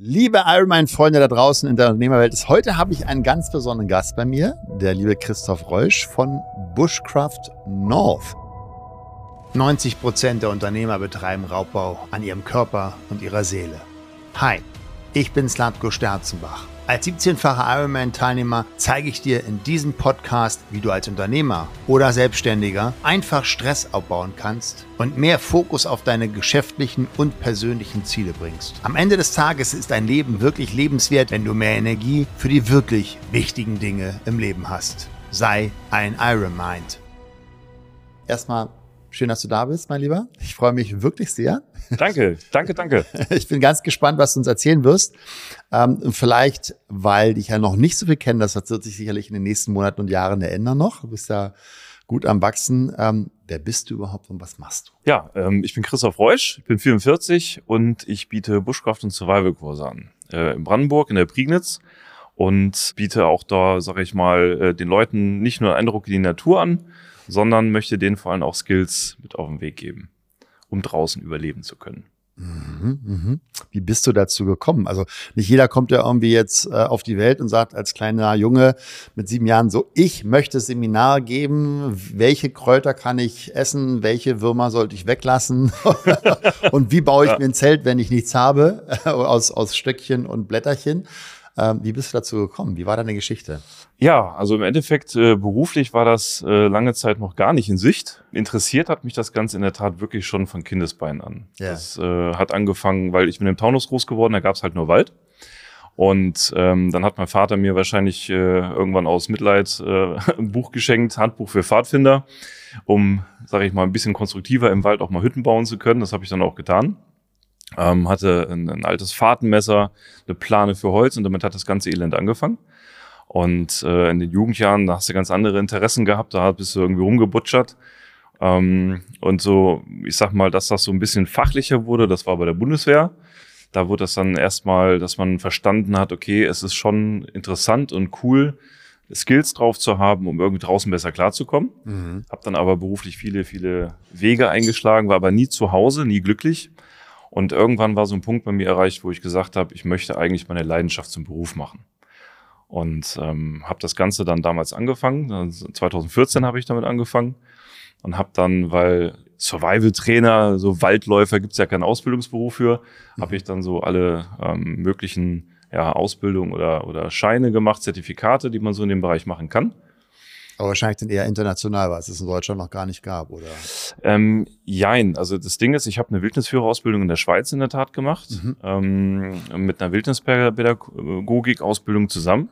Liebe Ironman-Freunde da draußen in der Unternehmerwelt, heute habe ich einen ganz besonderen Gast bei mir, der liebe Christoph Reusch von Bushcraft North. 90 Prozent der Unternehmer betreiben Raubbau an ihrem Körper und ihrer Seele. Hi, ich bin Slatko Sterzenbach. Als 17-facher Ironman-Teilnehmer zeige ich dir in diesem Podcast, wie du als Unternehmer oder Selbstständiger einfach Stress abbauen kannst und mehr Fokus auf deine geschäftlichen und persönlichen Ziele bringst. Am Ende des Tages ist dein Leben wirklich lebenswert, wenn du mehr Energie für die wirklich wichtigen Dinge im Leben hast. Sei ein Iron Mind. Erstmal Schön, dass du da bist, mein Lieber. Ich freue mich wirklich sehr. Danke, danke, danke. Ich bin ganz gespannt, was du uns erzählen wirst. Ähm, vielleicht, weil dich ja noch nicht so viel kennen, das wird sich sicherlich in den nächsten Monaten und Jahren ändern noch. Du bist ja gut am Wachsen. Ähm, wer bist du überhaupt und was machst du? Ja, ähm, ich bin Christoph Reusch, ich bin 44 und ich biete Bushcraft und Survival-Kurse an. Äh, in Brandenburg, in der Prignitz und biete auch da, sage ich mal, äh, den Leuten nicht nur einen Eindruck in die Natur an, sondern möchte denen vor allem auch Skills mit auf den Weg geben, um draußen überleben zu können. Mhm, mhm. Wie bist du dazu gekommen? Also nicht jeder kommt ja irgendwie jetzt äh, auf die Welt und sagt als kleiner Junge mit sieben Jahren so, ich möchte Seminar geben, welche Kräuter kann ich essen, welche Würmer sollte ich weglassen und wie baue ich ja. mir ein Zelt, wenn ich nichts habe, aus, aus Stöckchen und Blätterchen. Ähm, wie bist du dazu gekommen? Wie war deine Geschichte? Ja, also im Endeffekt äh, beruflich war das äh, lange Zeit noch gar nicht in Sicht. Interessiert hat mich das Ganze in der Tat wirklich schon von Kindesbeinen an. Ja. Das äh, hat angefangen, weil ich bin im Taunus groß geworden, da gab es halt nur Wald. Und ähm, dann hat mein Vater mir wahrscheinlich äh, irgendwann aus Mitleid äh, ein Buch geschenkt, Handbuch für Pfadfinder, um, sage ich mal, ein bisschen konstruktiver im Wald auch mal Hütten bauen zu können. Das habe ich dann auch getan ähm, hatte ein, ein, altes Fahrtenmesser, eine Plane für Holz und damit hat das ganze Elend angefangen. Und äh, in den Jugendjahren, da hast du ganz andere Interessen gehabt, da bist du irgendwie rumgebutschert. Ähm, und so, ich sag mal, dass das so ein bisschen fachlicher wurde, das war bei der Bundeswehr. Da wurde das dann erstmal, dass man verstanden hat, okay, es ist schon interessant und cool, Skills drauf zu haben, um irgendwie draußen besser klarzukommen. Mhm. Hab dann aber beruflich viele, viele Wege eingeschlagen, war aber nie zu Hause, nie glücklich. Und irgendwann war so ein Punkt bei mir erreicht, wo ich gesagt habe, ich möchte eigentlich meine Leidenschaft zum Beruf machen. Und ähm, habe das Ganze dann damals angefangen. 2014 habe ich damit angefangen und habe dann, weil Survival-Trainer, so Waldläufer gibt's ja keinen Ausbildungsberuf für, mhm. habe ich dann so alle ähm, möglichen ja, Ausbildungen oder, oder Scheine gemacht, Zertifikate, die man so in dem Bereich machen kann. Aber wahrscheinlich dann eher international, weil es es in Deutschland noch gar nicht gab, oder? Ähm, jein. Also das Ding ist, ich habe eine Wildnisführerausbildung in der Schweiz in der Tat gemacht, mhm. ähm, mit einer Wildnispädagogik-Ausbildung zusammen.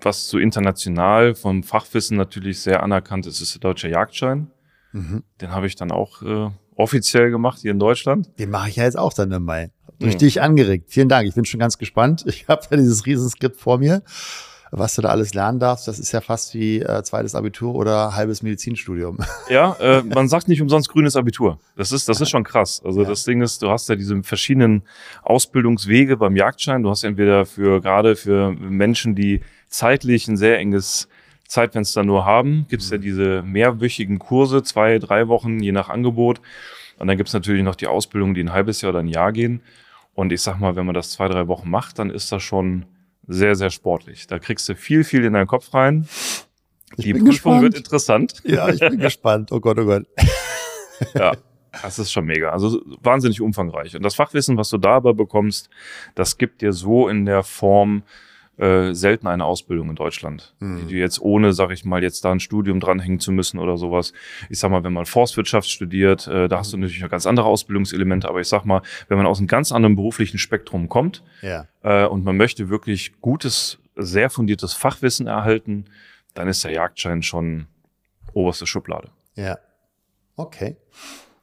Was so international vom Fachwissen natürlich sehr anerkannt ist, ist der deutsche Jagdschein. Mhm. Den habe ich dann auch äh, offiziell gemacht hier in Deutschland. Den mache ich ja jetzt auch dann im Mai. Durch mhm. dich angeregt. Vielen Dank. Ich bin schon ganz gespannt. Ich habe ja dieses Riesenskript vor mir was du da alles lernen darfst, das ist ja fast wie äh, zweites Abitur oder halbes Medizinstudium. Ja, äh, man sagt nicht umsonst grünes Abitur. Das ist, das ist schon krass. Also ja. das Ding ist, du hast ja diese verschiedenen Ausbildungswege beim Jagdschein. Du hast entweder für gerade für Menschen, die zeitlich ein sehr enges Zeitfenster nur haben, gibt es mhm. ja diese mehrwöchigen Kurse, zwei, drei Wochen, je nach Angebot. Und dann gibt es natürlich noch die Ausbildung, die ein halbes Jahr oder ein Jahr gehen. Und ich sag mal, wenn man das zwei, drei Wochen macht, dann ist das schon sehr, sehr sportlich. Da kriegst du viel, viel in deinen Kopf rein. Ich Die Prüfung gespannt. wird interessant. Ja, ich bin gespannt. Oh Gott, oh Gott. Ja, das ist schon mega. Also wahnsinnig umfangreich. Und das Fachwissen, was du da aber bekommst, das gibt dir so in der Form äh, selten eine Ausbildung in Deutschland, mhm. die jetzt ohne, sag ich mal, jetzt da ein Studium dranhängen zu müssen oder sowas. Ich sag mal, wenn man Forstwirtschaft studiert, äh, da hast du mhm. natürlich noch ganz andere Ausbildungselemente, aber ich sag mal, wenn man aus einem ganz anderen beruflichen Spektrum kommt ja. äh, und man möchte wirklich gutes, sehr fundiertes Fachwissen erhalten, dann ist der Jagdschein schon oberste Schublade. Ja. Okay.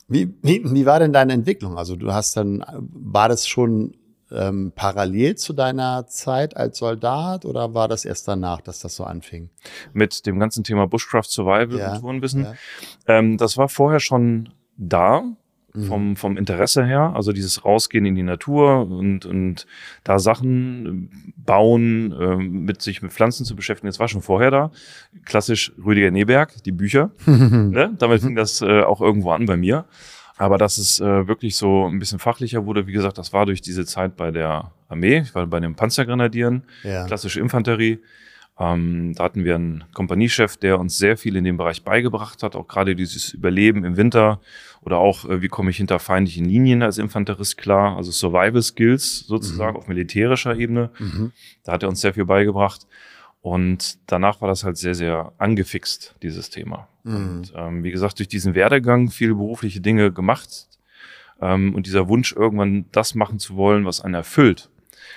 Wie, wie, wie war denn deine Entwicklung? Also du hast dann, war das schon ähm, parallel zu deiner Zeit als Soldat oder war das erst danach, dass das so anfing? Mit dem ganzen Thema Bushcraft Survival ja, und Tourenwissen. Ja. Ähm, das war vorher schon da, mhm. vom, vom Interesse her, also dieses Rausgehen in die Natur und, und da Sachen bauen, äh, mit sich mit Pflanzen zu beschäftigen, das war schon vorher da. Klassisch Rüdiger Neberg, die Bücher. ne? Damit fing das äh, auch irgendwo an bei mir. Aber dass es äh, wirklich so ein bisschen fachlicher wurde, wie gesagt, das war durch diese Zeit bei der Armee, ich war bei den Panzergrenadieren, ja. klassische Infanterie. Ähm, da hatten wir einen Kompaniechef, der uns sehr viel in dem Bereich beigebracht hat, auch gerade dieses Überleben im Winter oder auch, äh, wie komme ich hinter feindlichen Linien als Infanterist klar, also Survival Skills sozusagen mhm. auf militärischer Ebene. Mhm. Da hat er uns sehr viel beigebracht. Und danach war das halt sehr, sehr angefixt, dieses Thema. Mhm. Und ähm, wie gesagt, durch diesen Werdegang viele berufliche Dinge gemacht ähm, und dieser Wunsch, irgendwann das machen zu wollen, was einen erfüllt,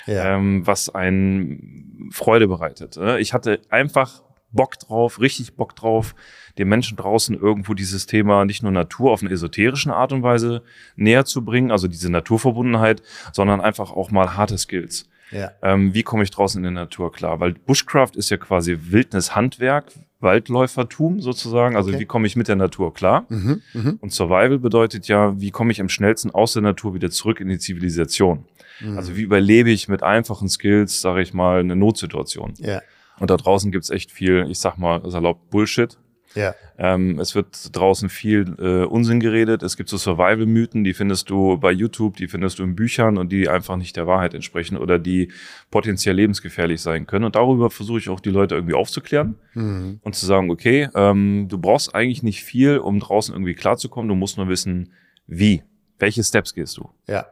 ja. ähm, was einen Freude bereitet. Ne? Ich hatte einfach Bock drauf, richtig Bock drauf, den Menschen draußen irgendwo dieses Thema nicht nur Natur auf eine esoterischen Art und Weise näher zu bringen, also diese Naturverbundenheit, sondern einfach auch mal harte Skills. Ja. Ähm, wie komme ich draußen in der Natur klar? Weil Bushcraft ist ja quasi Wildnishandwerk, Waldläufertum sozusagen. Also okay. wie komme ich mit der Natur klar? Mhm, mh. Und Survival bedeutet ja, wie komme ich am schnellsten aus der Natur wieder zurück in die Zivilisation? Mhm. Also wie überlebe ich mit einfachen Skills, sage ich mal, eine Notsituation? Ja. Und da draußen gibt's echt viel, ich sag mal, salopp Bullshit. Ja. Ähm, es wird draußen viel äh, Unsinn geredet. Es gibt so Survival-Mythen, die findest du bei YouTube, die findest du in Büchern und die einfach nicht der Wahrheit entsprechen oder die potenziell lebensgefährlich sein können. Und darüber versuche ich auch die Leute irgendwie aufzuklären mhm. und zu sagen, okay, ähm, du brauchst eigentlich nicht viel, um draußen irgendwie klarzukommen. Du musst nur wissen, wie. Welche Steps gehst du? Ja.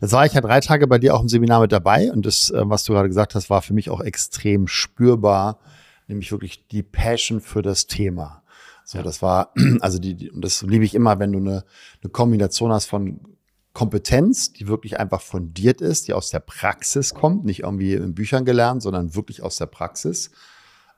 Jetzt war ich ja drei Tage bei dir auch im Seminar mit dabei und das, äh, was du gerade gesagt hast, war für mich auch extrem spürbar nämlich wirklich die Passion für das Thema. So, ja. das war, also die, die, und das liebe ich immer, wenn du eine, eine Kombination hast von Kompetenz, die wirklich einfach fundiert ist, die aus der Praxis kommt, nicht irgendwie in Büchern gelernt, sondern wirklich aus der Praxis.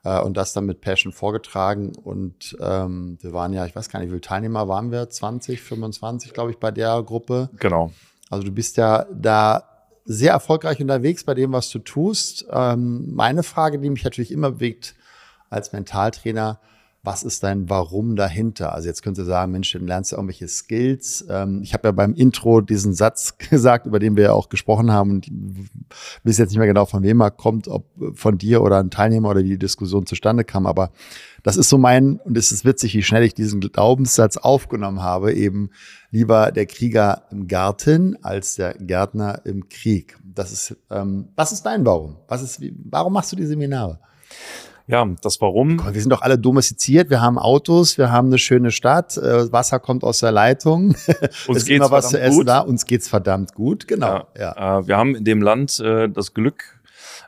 Äh, und das dann mit Passion vorgetragen. Und ähm, wir waren ja, ich weiß gar nicht, wie viele Teilnehmer waren wir? 20, 25, glaube ich, bei der Gruppe. Genau. Also du bist ja da sehr erfolgreich unterwegs bei dem, was du tust. Ähm, meine Frage, die mich natürlich immer bewegt als Mentaltrainer, was ist dein Warum dahinter? Also jetzt könnt ihr sagen, Mensch, dann lernst du irgendwelche Skills. Ähm, ich habe ja beim Intro diesen Satz gesagt, über den wir ja auch gesprochen haben und weiß jetzt nicht mehr genau, von wem er kommt, ob von dir oder ein Teilnehmer oder wie die Diskussion zustande kam, aber das ist so mein, und es ist witzig, wie schnell ich diesen Glaubenssatz aufgenommen habe, eben lieber der Krieger im Garten als der Gärtner im Krieg. Das ist, ähm, was ist dein Warum? Was ist, warum machst du die Seminare? Ja, das Warum. Wir sind doch alle domestiziert, wir haben Autos, wir haben eine schöne Stadt, äh, Wasser kommt aus der Leitung. Uns ist immer was zu essen gut. da, uns geht's verdammt gut, genau. Ja, ja. Äh, wir haben in dem Land äh, das Glück,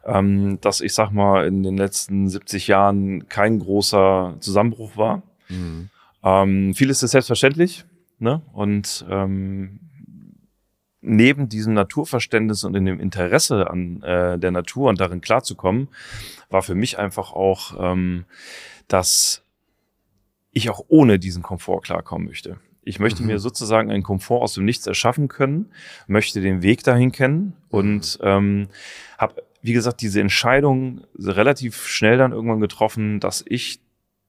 ähm, dass ich sag mal in den letzten 70 Jahren kein großer Zusammenbruch war. Mhm. Ähm, vieles ist selbstverständlich, ne? Und ähm, neben diesem Naturverständnis und in dem Interesse an äh, der Natur und darin klarzukommen, war für mich einfach auch, ähm, dass ich auch ohne diesen Komfort klarkommen möchte. Ich möchte mhm. mir sozusagen einen Komfort aus dem Nichts erschaffen können, möchte den Weg dahin kennen und mhm. ähm, habe, wie gesagt, diese Entscheidung relativ schnell dann irgendwann getroffen, dass ich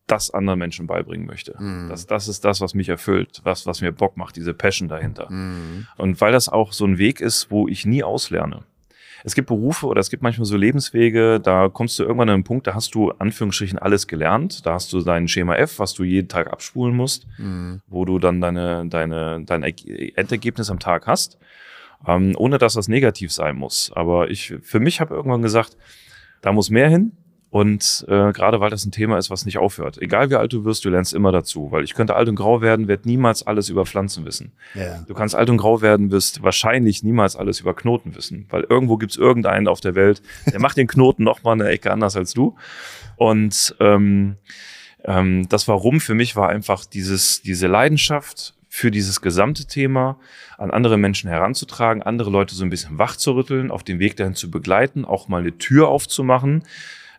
das anderen Menschen beibringen möchte. Mhm. Das, das ist das, was mich erfüllt, was, was mir Bock macht, diese Passion dahinter. Mhm. Und weil das auch so ein Weg ist, wo ich nie auslerne. Es gibt Berufe oder es gibt manchmal so Lebenswege, da kommst du irgendwann an einen Punkt, da hast du Anführungsstrichen alles gelernt. Da hast du dein Schema F, was du jeden Tag abspulen musst, mhm. wo du dann deine, deine, dein Endergebnis am Tag hast, ähm, ohne dass das negativ sein muss. Aber ich, für mich habe irgendwann gesagt, da muss mehr hin. Und äh, gerade weil das ein Thema ist, was nicht aufhört. Egal wie alt du wirst, du lernst immer dazu. Weil ich könnte alt und grau werden, werde niemals alles über Pflanzen wissen. Ja. Du kannst alt und grau werden, wirst wahrscheinlich niemals alles über Knoten wissen. Weil irgendwo gibt's irgendeinen auf der Welt, der macht den Knoten noch mal eine Ecke anders als du. Und ähm, ähm, das Warum für mich war einfach dieses, diese Leidenschaft für dieses gesamte Thema an andere Menschen heranzutragen, andere Leute so ein bisschen wach zu rütteln, auf dem Weg dahin zu begleiten, auch mal eine Tür aufzumachen,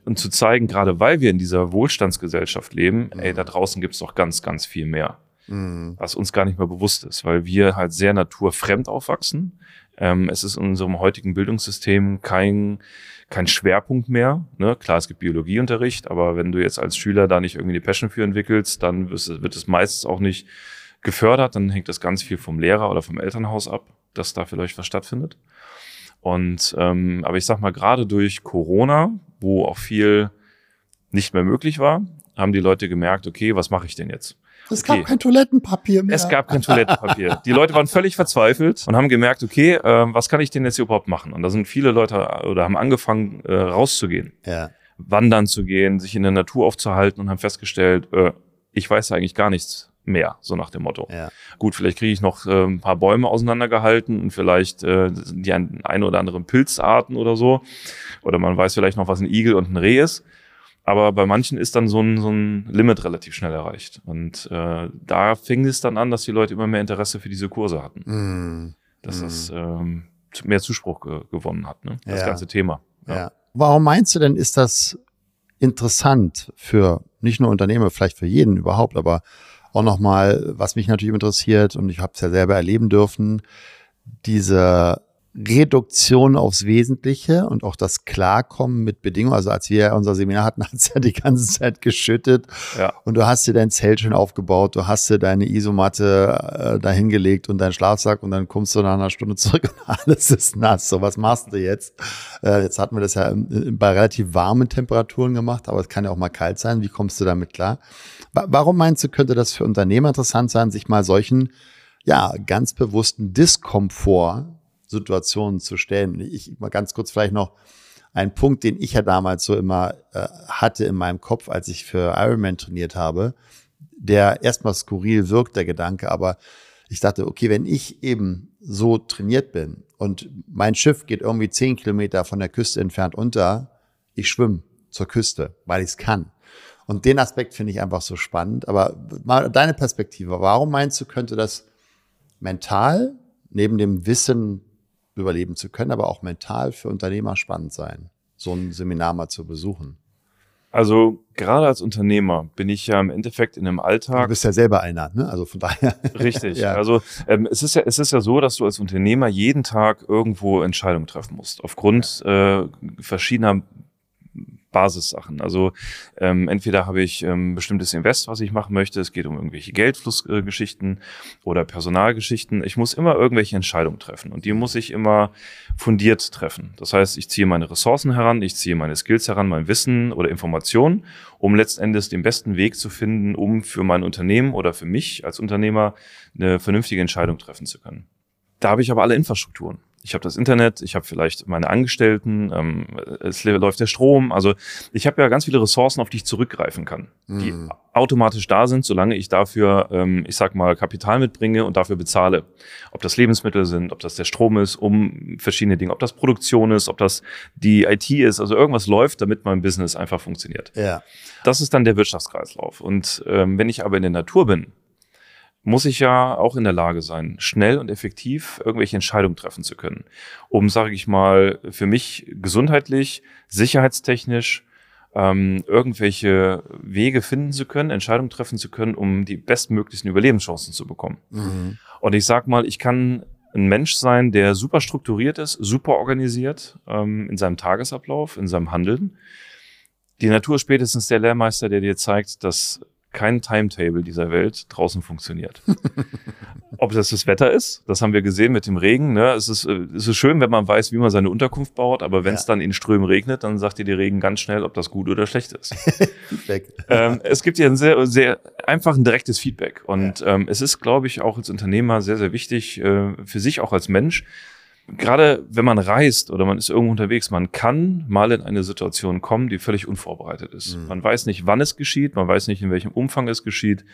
und zu zeigen, gerade weil wir in dieser Wohlstandsgesellschaft leben, mhm. ey, da draußen gibt's doch ganz, ganz viel mehr, mhm. was uns gar nicht mehr bewusst ist, weil wir halt sehr naturfremd aufwachsen. Ähm, es ist in unserem heutigen Bildungssystem kein, kein Schwerpunkt mehr. Ne? Klar, es gibt Biologieunterricht, aber wenn du jetzt als Schüler da nicht irgendwie die Passion für entwickelst, dann wird es meistens auch nicht gefördert. Dann hängt das ganz viel vom Lehrer oder vom Elternhaus ab, dass da vielleicht was stattfindet. Und ähm, aber ich sag mal, gerade durch Corona, wo auch viel nicht mehr möglich war, haben die Leute gemerkt, okay, was mache ich denn jetzt? Es okay. gab kein Toilettenpapier mehr. Es gab kein Toilettenpapier. Die Leute waren völlig verzweifelt und haben gemerkt, okay, äh, was kann ich denn jetzt hier überhaupt machen? Und da sind viele Leute oder haben angefangen, äh, rauszugehen. Ja. Wandern zu gehen, sich in der Natur aufzuhalten und haben festgestellt, äh, ich weiß eigentlich gar nichts mehr, so nach dem Motto. Ja. Gut, vielleicht kriege ich noch äh, ein paar Bäume auseinandergehalten und vielleicht äh, die ein, ein oder anderen Pilzarten oder so. Oder man weiß vielleicht noch, was ein Igel und ein Reh ist. Aber bei manchen ist dann so ein, so ein Limit relativ schnell erreicht. Und äh, da fing es dann an, dass die Leute immer mehr Interesse für diese Kurse hatten. Mm. Dass mm. das ähm, mehr Zuspruch ge gewonnen hat, ne? das ja. ganze Thema. Ja. ja. Warum meinst du denn, ist das interessant für nicht nur Unternehmer, vielleicht für jeden überhaupt, aber auch nochmal, was mich natürlich interessiert, und ich habe es ja selber erleben dürfen, diese Reduktion aufs Wesentliche und auch das Klarkommen mit Bedingungen. Also als wir unser Seminar hatten, hat es ja die ganze Zeit geschüttet ja. und du hast dir dein Zelt schon aufgebaut, du hast dir deine Isomatte äh, dahingelegt und deinen Schlafsack und dann kommst du nach einer Stunde zurück und alles ist nass. So, was machst du jetzt? Äh, jetzt hatten wir das ja bei relativ warmen Temperaturen gemacht, aber es kann ja auch mal kalt sein. Wie kommst du damit klar? Warum meinst du, könnte das für Unternehmer interessant sein, sich mal solchen ja, ganz bewussten Diskomfort Situationen zu stellen. Ich mal ganz kurz vielleicht noch ein Punkt, den ich ja damals so immer äh, hatte in meinem Kopf, als ich für Ironman trainiert habe, der erstmal skurril wirkt, der Gedanke, aber ich dachte, okay, wenn ich eben so trainiert bin und mein Schiff geht irgendwie zehn Kilometer von der Küste entfernt unter, ich schwimme zur Küste, weil ich es kann. Und den Aspekt finde ich einfach so spannend. Aber mal deine Perspektive, warum meinst du, könnte das mental neben dem Wissen überleben zu können, aber auch mental für Unternehmer spannend sein, so ein Seminar mal zu besuchen. Also gerade als Unternehmer bin ich ja im Endeffekt in einem Alltag. Du bist ja selber einer, ne? Also von daher. Richtig. ja. Also ähm, es ist ja es ist ja so, dass du als Unternehmer jeden Tag irgendwo Entscheidungen treffen musst aufgrund ja. äh, verschiedener Basissachen. Also ähm, entweder habe ich ähm, bestimmtes Invest, was ich machen möchte. Es geht um irgendwelche Geldflussgeschichten oder Personalgeschichten. Ich muss immer irgendwelche Entscheidungen treffen und die muss ich immer fundiert treffen. Das heißt, ich ziehe meine Ressourcen heran, ich ziehe meine Skills heran, mein Wissen oder Informationen, um letztendlich den besten Weg zu finden, um für mein Unternehmen oder für mich als Unternehmer eine vernünftige Entscheidung treffen zu können. Da habe ich aber alle Infrastrukturen ich habe das Internet, ich habe vielleicht meine Angestellten, ähm, es läuft der Strom. Also ich habe ja ganz viele Ressourcen, auf die ich zurückgreifen kann, mhm. die automatisch da sind, solange ich dafür, ähm, ich sag mal, Kapital mitbringe und dafür bezahle. Ob das Lebensmittel sind, ob das der Strom ist, um verschiedene Dinge, ob das Produktion ist, ob das die IT ist, also irgendwas läuft, damit mein Business einfach funktioniert. Ja. Das ist dann der Wirtschaftskreislauf. Und ähm, wenn ich aber in der Natur bin, muss ich ja auch in der Lage sein, schnell und effektiv irgendwelche Entscheidungen treffen zu können, um, sage ich mal, für mich gesundheitlich, sicherheitstechnisch ähm, irgendwelche Wege finden zu können, Entscheidungen treffen zu können, um die bestmöglichsten Überlebenschancen zu bekommen. Mhm. Und ich sag mal, ich kann ein Mensch sein, der super strukturiert ist, super organisiert ähm, in seinem Tagesablauf, in seinem Handeln. Die Natur ist spätestens der Lehrmeister, der dir zeigt, dass kein Timetable dieser Welt draußen funktioniert. Ob das das Wetter ist, das haben wir gesehen mit dem Regen. Ne? Es, ist, es ist schön, wenn man weiß, wie man seine Unterkunft baut, aber wenn es ja. dann in Strömen regnet, dann sagt dir die Regen ganz schnell, ob das gut oder schlecht ist. ähm, es gibt ja ein sehr, sehr einfach ein direktes Feedback. Und ja. ähm, es ist, glaube ich, auch als Unternehmer sehr, sehr wichtig, äh, für sich auch als Mensch, gerade wenn man reist oder man ist irgendwo unterwegs, man kann mal in eine Situation kommen, die völlig unvorbereitet ist. Mhm. Man weiß nicht, wann es geschieht, man weiß nicht, in welchem Umfang es geschieht.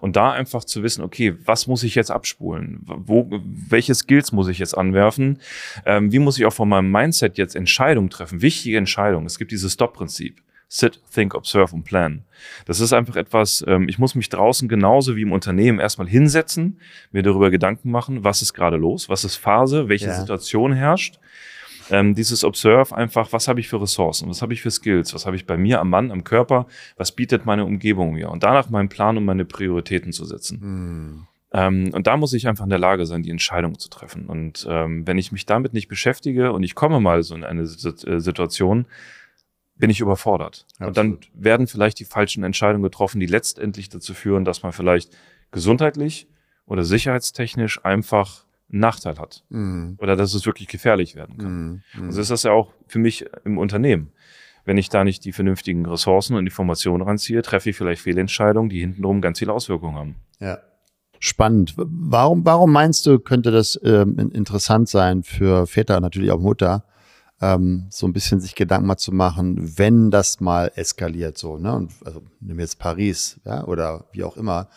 Und da einfach zu wissen, okay, was muss ich jetzt abspulen? Wo, welche Skills muss ich jetzt anwerfen? Ähm, wie muss ich auch von meinem Mindset jetzt Entscheidungen treffen? Wichtige Entscheidungen. Es gibt dieses Stop-Prinzip. Sit, think, observe und plan. Das ist einfach etwas, ähm, ich muss mich draußen genauso wie im Unternehmen erstmal hinsetzen, mir darüber Gedanken machen, was ist gerade los, was ist Phase, welche ja. Situation herrscht. Ähm, dieses Observe einfach, was habe ich für Ressourcen, was habe ich für Skills, was habe ich bei mir am Mann, am Körper, was bietet meine Umgebung mir und danach meinen Plan und meine Prioritäten zu setzen. Hm. Ähm, und da muss ich einfach in der Lage sein, die Entscheidung zu treffen. Und ähm, wenn ich mich damit nicht beschäftige und ich komme mal so in eine äh, Situation, bin ich überfordert. Absolut. Und dann werden vielleicht die falschen Entscheidungen getroffen, die letztendlich dazu führen, dass man vielleicht gesundheitlich oder sicherheitstechnisch einfach einen Nachteil hat. Mhm. Oder dass es wirklich gefährlich werden kann. Mhm. Mhm. Also ist das ja auch für mich im Unternehmen. wenn ich da nicht die vernünftigen Ressourcen und Informationen ranziehe, treffe ich vielleicht Fehlentscheidungen, die hintenrum ganz viele Auswirkungen haben. Ja. Spannend. Warum, warum meinst du, könnte das ähm, interessant sein für Väter, natürlich auch Mutter, ähm, so ein bisschen sich Gedanken mal zu machen, wenn das mal eskaliert, so, ne? Und also nehmen wir jetzt Paris, ja, oder wie auch immer.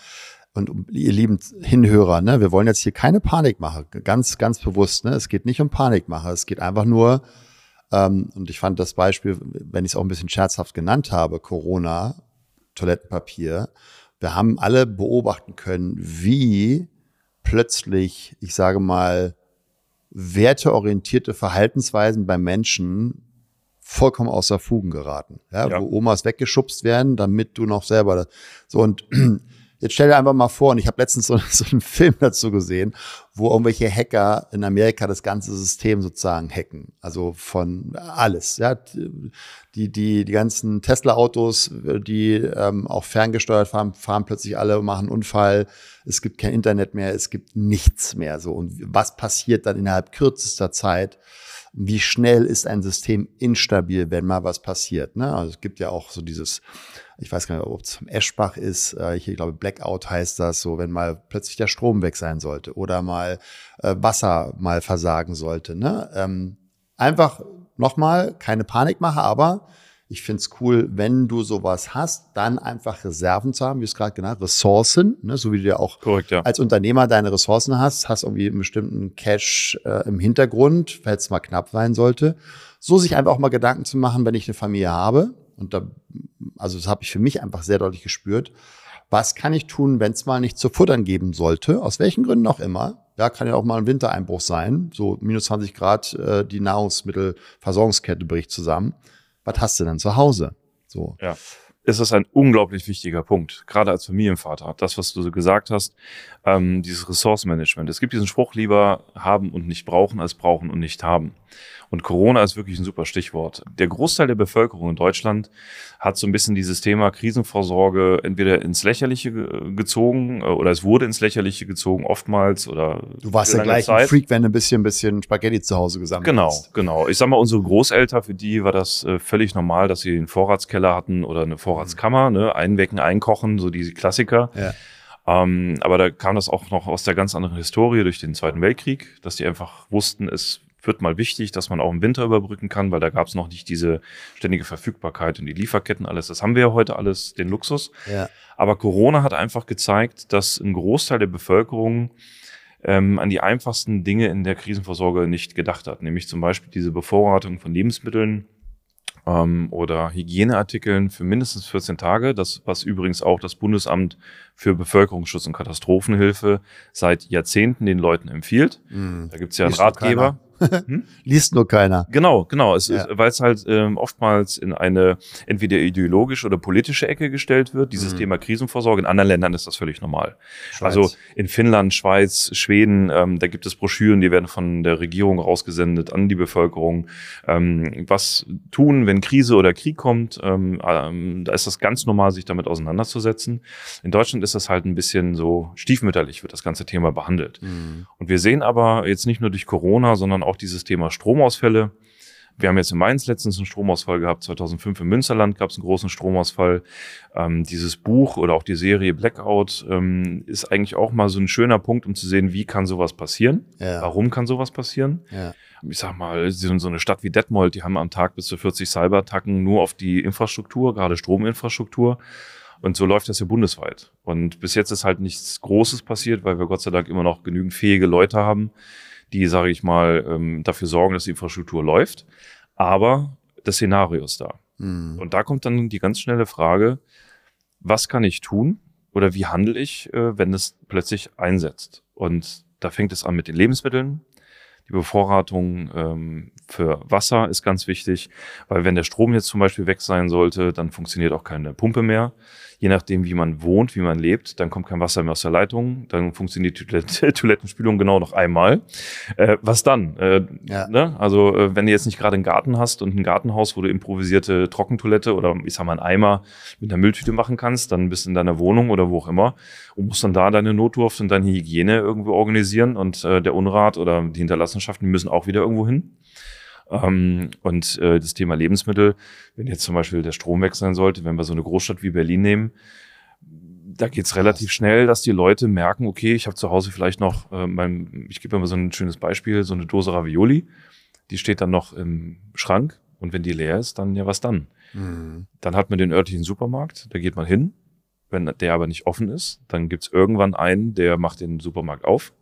Und ihr lieben Hinhörer, ne, wir wollen jetzt hier keine Panik machen, ganz, ganz bewusst, ne? Es geht nicht um Panikmache, es geht einfach nur, ähm, und ich fand das Beispiel, wenn ich es auch ein bisschen scherzhaft genannt habe, Corona, Toilettenpapier, wir haben alle beobachten können, wie plötzlich, ich sage mal, werteorientierte Verhaltensweisen bei Menschen vollkommen außer Fugen geraten. Ja, ja. Wo Omas weggeschubst werden, damit du noch selber so und Jetzt stell dir einfach mal vor, und ich habe letztens so, so, einen Film dazu gesehen, wo irgendwelche Hacker in Amerika das ganze System sozusagen hacken. Also von alles. Ja, die, die, die ganzen Tesla-Autos, die ähm, auch ferngesteuert fahren, fahren plötzlich alle, machen Unfall. Es gibt kein Internet mehr, es gibt nichts mehr. So. Und was passiert dann innerhalb kürzester Zeit? Wie schnell ist ein System instabil, wenn mal was passiert? Ne? Also es gibt ja auch so dieses ich weiß gar nicht, ob es Eschbach ist, äh, ich glaube Blackout heißt das, so wenn mal plötzlich der Strom weg sein sollte oder mal äh, Wasser mal versagen sollte. Ne? Ähm, einfach nochmal, keine Panik machen, aber ich finde es cool, wenn du sowas hast, dann einfach Reserven zu haben, wie es gerade genannt, Ressourcen, ne, so wie du ja auch Korrekt, ja. als Unternehmer deine Ressourcen hast, hast irgendwie einen bestimmten Cash äh, im Hintergrund, falls es mal knapp sein sollte. So sich einfach auch mal Gedanken zu machen, wenn ich eine Familie habe, und da, also das habe ich für mich einfach sehr deutlich gespürt. Was kann ich tun, wenn es mal nicht zu futtern geben sollte? Aus welchen Gründen auch immer. Ja, kann ja auch mal ein Wintereinbruch sein. So minus 20 Grad, äh, die Nahrungsmittelversorgungskette bricht zusammen. Was hast du denn zu Hause? So. Ja ist das ein unglaublich wichtiger Punkt, gerade als Familienvater. Das, was du so gesagt hast, ähm, dieses Ressourcenmanagement. Es gibt diesen Spruch, lieber haben und nicht brauchen, als brauchen und nicht haben. Und Corona ist wirklich ein super Stichwort. Der Großteil der Bevölkerung in Deutschland hat so ein bisschen dieses Thema Krisenvorsorge entweder ins Lächerliche gezogen äh, oder es wurde ins Lächerliche gezogen, oftmals oder. Du warst ja gleich Zeit. ein Freak, wenn du ein bisschen, ein bisschen Spaghetti zu Hause gesammelt genau, hast. Genau, genau. Ich sag mal, unsere Großeltern, für die war das äh, völlig normal, dass sie einen Vorratskeller hatten oder eine Vorratskammer, ne? Einwecken, einkochen, so diese Klassiker. Ja. Ähm, aber da kam das auch noch aus der ganz anderen Historie durch den Zweiten Weltkrieg, dass die einfach wussten, es wird mal wichtig, dass man auch im Winter überbrücken kann, weil da gab es noch nicht diese ständige Verfügbarkeit und die Lieferketten, alles. Das haben wir ja heute alles, den Luxus. Ja. Aber Corona hat einfach gezeigt, dass ein Großteil der Bevölkerung ähm, an die einfachsten Dinge in der Krisenvorsorge nicht gedacht hat, nämlich zum Beispiel diese Bevorratung von Lebensmitteln, ähm, oder Hygieneartikeln für mindestens 14 Tage. Das, was übrigens auch das Bundesamt für Bevölkerungsschutz und Katastrophenhilfe seit Jahrzehnten den Leuten empfiehlt. Mhm. Da gibt's ja einen Ratgeber. Hm? Liest nur keiner. Genau, genau. Es ja. ist, weil es halt ähm, oftmals in eine entweder ideologische oder politische Ecke gestellt wird. Dieses mhm. Thema Krisenvorsorge. In anderen Ländern ist das völlig normal. Schweiz. Also in Finnland, Schweiz, Schweden, ähm, da gibt es Broschüren, die werden von der Regierung rausgesendet an die Bevölkerung. Ähm, was tun, wenn Krise oder Krieg kommt? Ähm, ähm, da ist das ganz normal, sich damit auseinanderzusetzen. In Deutschland ist das halt ein bisschen so stiefmütterlich, wird das ganze Thema behandelt. Mhm. Und wir sehen aber jetzt nicht nur durch Corona, sondern auch auch dieses Thema Stromausfälle. Wir haben jetzt in Mainz letztens einen Stromausfall gehabt. 2005 im Münsterland gab es einen großen Stromausfall. Ähm, dieses Buch oder auch die Serie Blackout ähm, ist eigentlich auch mal so ein schöner Punkt, um zu sehen, wie kann sowas passieren? Ja. Warum kann sowas passieren? Ja. Ich sag mal, so eine Stadt wie Detmold, die haben am Tag bis zu 40 Cyberattacken nur auf die Infrastruktur, gerade Strominfrastruktur. Und so läuft das ja bundesweit. Und bis jetzt ist halt nichts Großes passiert, weil wir Gott sei Dank immer noch genügend fähige Leute haben, die, sage ich mal, ähm, dafür sorgen, dass die Infrastruktur läuft. Aber das Szenario ist da. Mhm. Und da kommt dann die ganz schnelle Frage, was kann ich tun oder wie handle ich, äh, wenn es plötzlich einsetzt? Und da fängt es an mit den Lebensmitteln. Die Bevorratung ähm, für Wasser ist ganz wichtig, weil wenn der Strom jetzt zum Beispiel weg sein sollte, dann funktioniert auch keine Pumpe mehr je nachdem, wie man wohnt, wie man lebt, dann kommt kein Wasser mehr aus der Leitung, dann funktioniert die Toilette, Toilettenspülung genau noch einmal. Äh, was dann? Äh, ja. ne? Also äh, wenn du jetzt nicht gerade einen Garten hast und ein Gartenhaus, wo du improvisierte Trockentoilette oder ich sag mal einen Eimer mit einer Mülltüte machen kannst, dann bist du in deiner Wohnung oder wo auch immer und musst dann da deine Notdurft und deine Hygiene irgendwo organisieren und äh, der Unrat oder die Hinterlassenschaften müssen auch wieder irgendwo hin. Ähm, und äh, das Thema Lebensmittel, wenn jetzt zum Beispiel der Strom weg sein sollte, wenn wir so eine Großstadt wie Berlin nehmen, da geht's relativ schnell, dass die Leute merken, okay, ich habe zu Hause vielleicht noch, äh, mein, ich gebe mal so ein schönes Beispiel, so eine Dose Ravioli, die steht dann noch im Schrank und wenn die leer ist, dann ja was dann? Mhm. Dann hat man den örtlichen Supermarkt, da geht man hin. Wenn der aber nicht offen ist, dann gibt's irgendwann einen, der macht den Supermarkt auf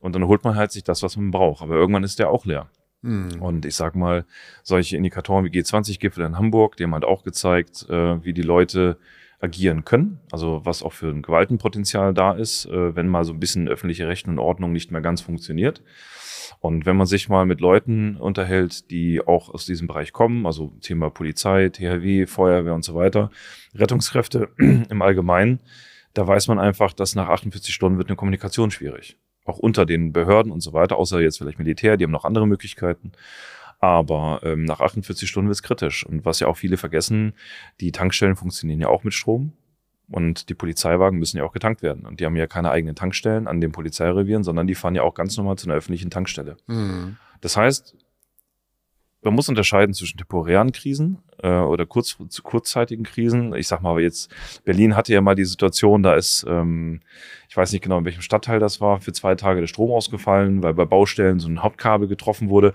und dann holt man halt sich das, was man braucht. Aber irgendwann ist der auch leer. Mhm. Und ich sag mal, solche Indikatoren wie G20-Gipfel in Hamburg, die haben halt auch gezeigt, äh, wie die Leute agieren können, also was auch für ein Gewaltenpotenzial da ist, äh, wenn mal so ein bisschen öffentliche Recht und Ordnung nicht mehr ganz funktioniert. Und wenn man sich mal mit Leuten unterhält, die auch aus diesem Bereich kommen, also Thema Polizei, THW, Feuerwehr und so weiter, Rettungskräfte im Allgemeinen, da weiß man einfach, dass nach 48 Stunden wird eine Kommunikation schwierig. Auch unter den Behörden und so weiter, außer jetzt vielleicht Militär, die haben noch andere Möglichkeiten. Aber ähm, nach 48 Stunden wird es kritisch. Und was ja auch viele vergessen, die Tankstellen funktionieren ja auch mit Strom. Und die Polizeiwagen müssen ja auch getankt werden. Und die haben ja keine eigenen Tankstellen an den Polizeirevieren, sondern die fahren ja auch ganz normal zu einer öffentlichen Tankstelle. Mhm. Das heißt, man muss unterscheiden zwischen temporären Krisen äh, oder kurz, kurzzeitigen Krisen. Ich sag mal, aber jetzt, Berlin hatte ja mal die Situation, da ist, ähm, ich weiß nicht genau, in welchem Stadtteil das war, für zwei Tage der Strom ausgefallen, weil bei Baustellen so ein Hauptkabel getroffen wurde.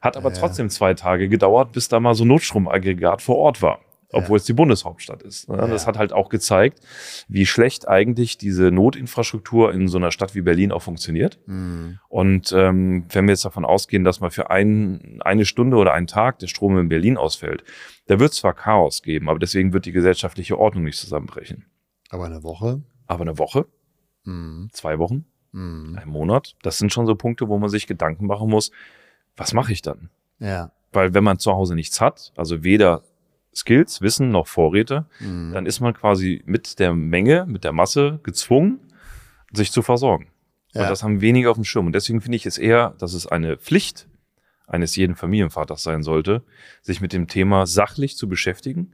Hat aber ja. trotzdem zwei Tage gedauert, bis da mal so ein Notstromaggregat vor Ort war obwohl ja. es die Bundeshauptstadt ist. Ne? Ja. Das hat halt auch gezeigt, wie schlecht eigentlich diese Notinfrastruktur in so einer Stadt wie Berlin auch funktioniert. Mhm. Und ähm, wenn wir jetzt davon ausgehen, dass mal für ein, eine Stunde oder einen Tag der Strom in Berlin ausfällt, da wird zwar Chaos geben, aber deswegen wird die gesellschaftliche Ordnung nicht zusammenbrechen. Aber eine Woche? Aber eine Woche? Mhm. Zwei Wochen? Mhm. Ein Monat? Das sind schon so Punkte, wo man sich Gedanken machen muss, was mache ich dann? Ja. Weil wenn man zu Hause nichts hat, also weder Skills, Wissen noch Vorräte, mhm. dann ist man quasi mit der Menge, mit der Masse gezwungen, sich zu versorgen. Ja. Und das haben wenige auf dem Schirm. Und deswegen finde ich es eher, dass es eine Pflicht eines jeden Familienvaters sein sollte, sich mit dem Thema sachlich zu beschäftigen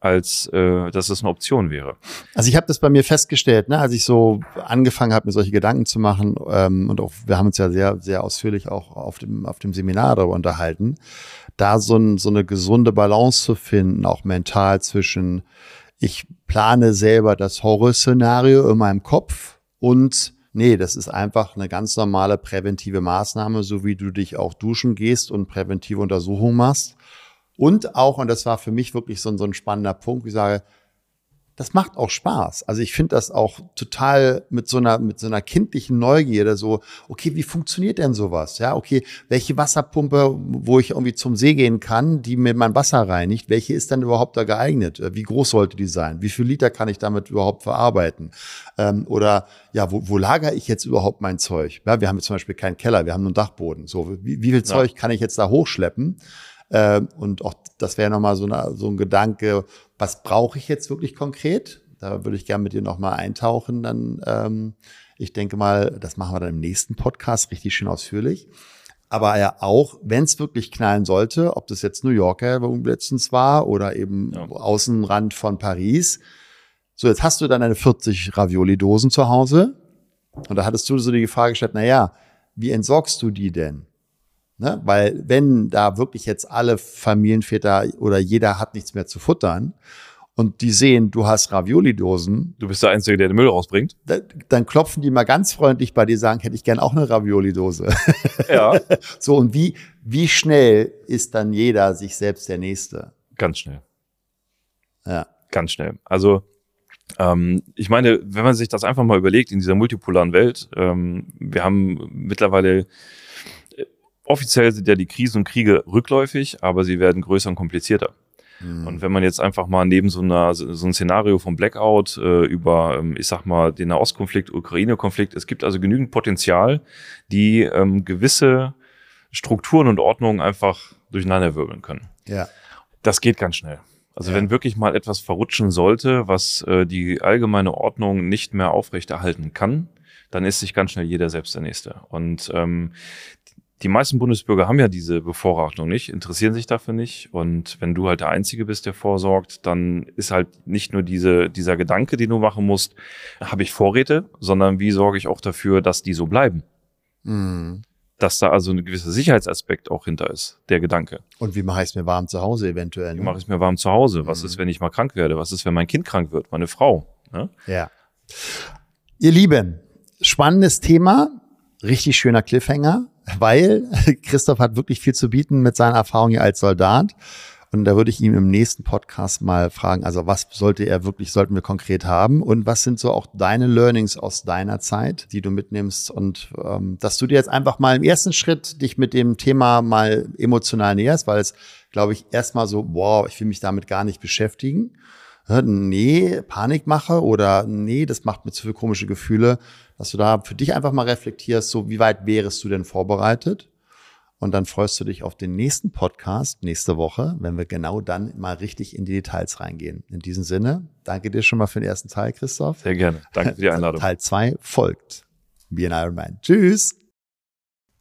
als äh, dass es eine Option wäre. Also ich habe das bei mir festgestellt, ne, als ich so angefangen habe, mir solche Gedanken zu machen ähm, und auch wir haben uns ja sehr sehr ausführlich auch auf dem auf dem Seminar darüber unterhalten, da so, ein, so eine gesunde Balance zu finden, auch mental zwischen ich plane selber das Horrorszenario in meinem Kopf und nee, das ist einfach eine ganz normale präventive Maßnahme, so wie du dich auch duschen gehst und präventive Untersuchungen machst und auch, und das war für mich wirklich so, so ein spannender Punkt, ich sage, das macht auch Spaß. Also ich finde das auch total mit so einer mit so einer kindlichen Neugierde so, okay, wie funktioniert denn sowas? Ja, okay, welche Wasserpumpe, wo ich irgendwie zum See gehen kann, die mir mein Wasser reinigt, welche ist dann überhaupt da geeignet? Wie groß sollte die sein? Wie viel Liter kann ich damit überhaupt verarbeiten? Ähm, oder ja, wo, wo lagere ich jetzt überhaupt mein Zeug? Ja, wir haben jetzt zum Beispiel keinen Keller, wir haben nur einen Dachboden. So, wie, wie viel Zeug kann ich jetzt da hochschleppen? Äh, und auch das wäre nochmal so, eine, so ein Gedanke, was brauche ich jetzt wirklich konkret? Da würde ich gerne mit dir nochmal eintauchen. Dann, ähm, ich denke mal, das machen wir dann im nächsten Podcast richtig schön ausführlich. Aber ja auch, wenn es wirklich knallen sollte, ob das jetzt New Yorker letztens war oder eben ja. Außenrand von Paris. So, jetzt hast du dann eine 40 Ravioli-Dosen zu Hause. Und da hattest du so die Frage gestellt, na ja, wie entsorgst du die denn? Ne? Weil wenn da wirklich jetzt alle Familienväter oder jeder hat nichts mehr zu futtern und die sehen, du hast Ravioli-Dosen. Du bist der Einzige, der den Müll rausbringt. Da, dann klopfen die mal ganz freundlich bei dir, sagen, hätte ich gern auch eine Ravioli-Dose. Ja. so, und wie, wie schnell ist dann jeder sich selbst der Nächste? Ganz schnell. Ja. Ganz schnell. Also, ähm, ich meine, wenn man sich das einfach mal überlegt in dieser multipolaren Welt, ähm, wir haben mittlerweile offiziell sind ja die Krisen und Kriege rückläufig, aber sie werden größer und komplizierter. Mhm. Und wenn man jetzt einfach mal neben so, einer, so ein Szenario vom Blackout äh, über, ähm, ich sag mal, den Nahostkonflikt, Ukraine-Konflikt, es gibt also genügend Potenzial, die ähm, gewisse Strukturen und Ordnungen einfach durcheinanderwirbeln können. Ja. Das geht ganz schnell. Also ja. wenn wirklich mal etwas verrutschen sollte, was äh, die allgemeine Ordnung nicht mehr aufrechterhalten kann, dann ist sich ganz schnell jeder selbst der Nächste. Und ähm, die meisten Bundesbürger haben ja diese Bevorratung nicht, interessieren sich dafür nicht. Und wenn du halt der Einzige bist, der vorsorgt, dann ist halt nicht nur diese, dieser Gedanke, den du machen musst, habe ich Vorräte, sondern wie sorge ich auch dafür, dass die so bleiben. Mhm. dass da also ein gewisser Sicherheitsaspekt auch hinter ist, der Gedanke. Und wie mache ich es mir warm zu Hause eventuell? Ne? Wie mache ich es mir warm zu Hause? Was mhm. ist, wenn ich mal krank werde? Was ist, wenn mein Kind krank wird? Meine Frau? Ne? Ja. Ihr Lieben, spannendes Thema, richtig schöner Cliffhanger, weil Christoph hat wirklich viel zu bieten mit seiner Erfahrung hier als Soldat. Und da würde ich ihm im nächsten Podcast mal fragen, also was sollte er wirklich, sollten wir konkret haben und was sind so auch deine Learnings aus deiner Zeit, die du mitnimmst und ähm, dass du dir jetzt einfach mal im ersten Schritt dich mit dem Thema mal emotional näherst, weil es, glaube ich, erstmal so, wow, ich will mich damit gar nicht beschäftigen. Nee, Panik mache oder nee, das macht mir zu viele komische Gefühle, dass du da für dich einfach mal reflektierst, so wie weit wärest du denn vorbereitet? Und dann freust du dich auf den nächsten Podcast nächste Woche, wenn wir genau dann mal richtig in die Details reingehen. In diesem Sinne, danke dir schon mal für den ersten Teil, Christoph. Sehr gerne. Danke für die Einladung. Teil zwei folgt. Be an Iron Man. Tschüss.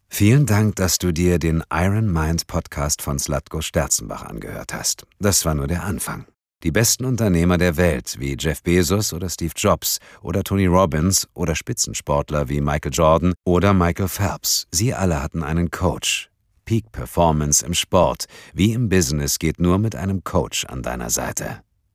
Vielen Dank, dass du dir den Iron Mind Podcast von Slatko Sterzenbach angehört hast. Das war nur der Anfang. Die besten Unternehmer der Welt wie Jeff Bezos oder Steve Jobs oder Tony Robbins oder Spitzensportler wie Michael Jordan oder Michael Phelps, sie alle hatten einen Coach. Peak Performance im Sport wie im Business geht nur mit einem Coach an deiner Seite.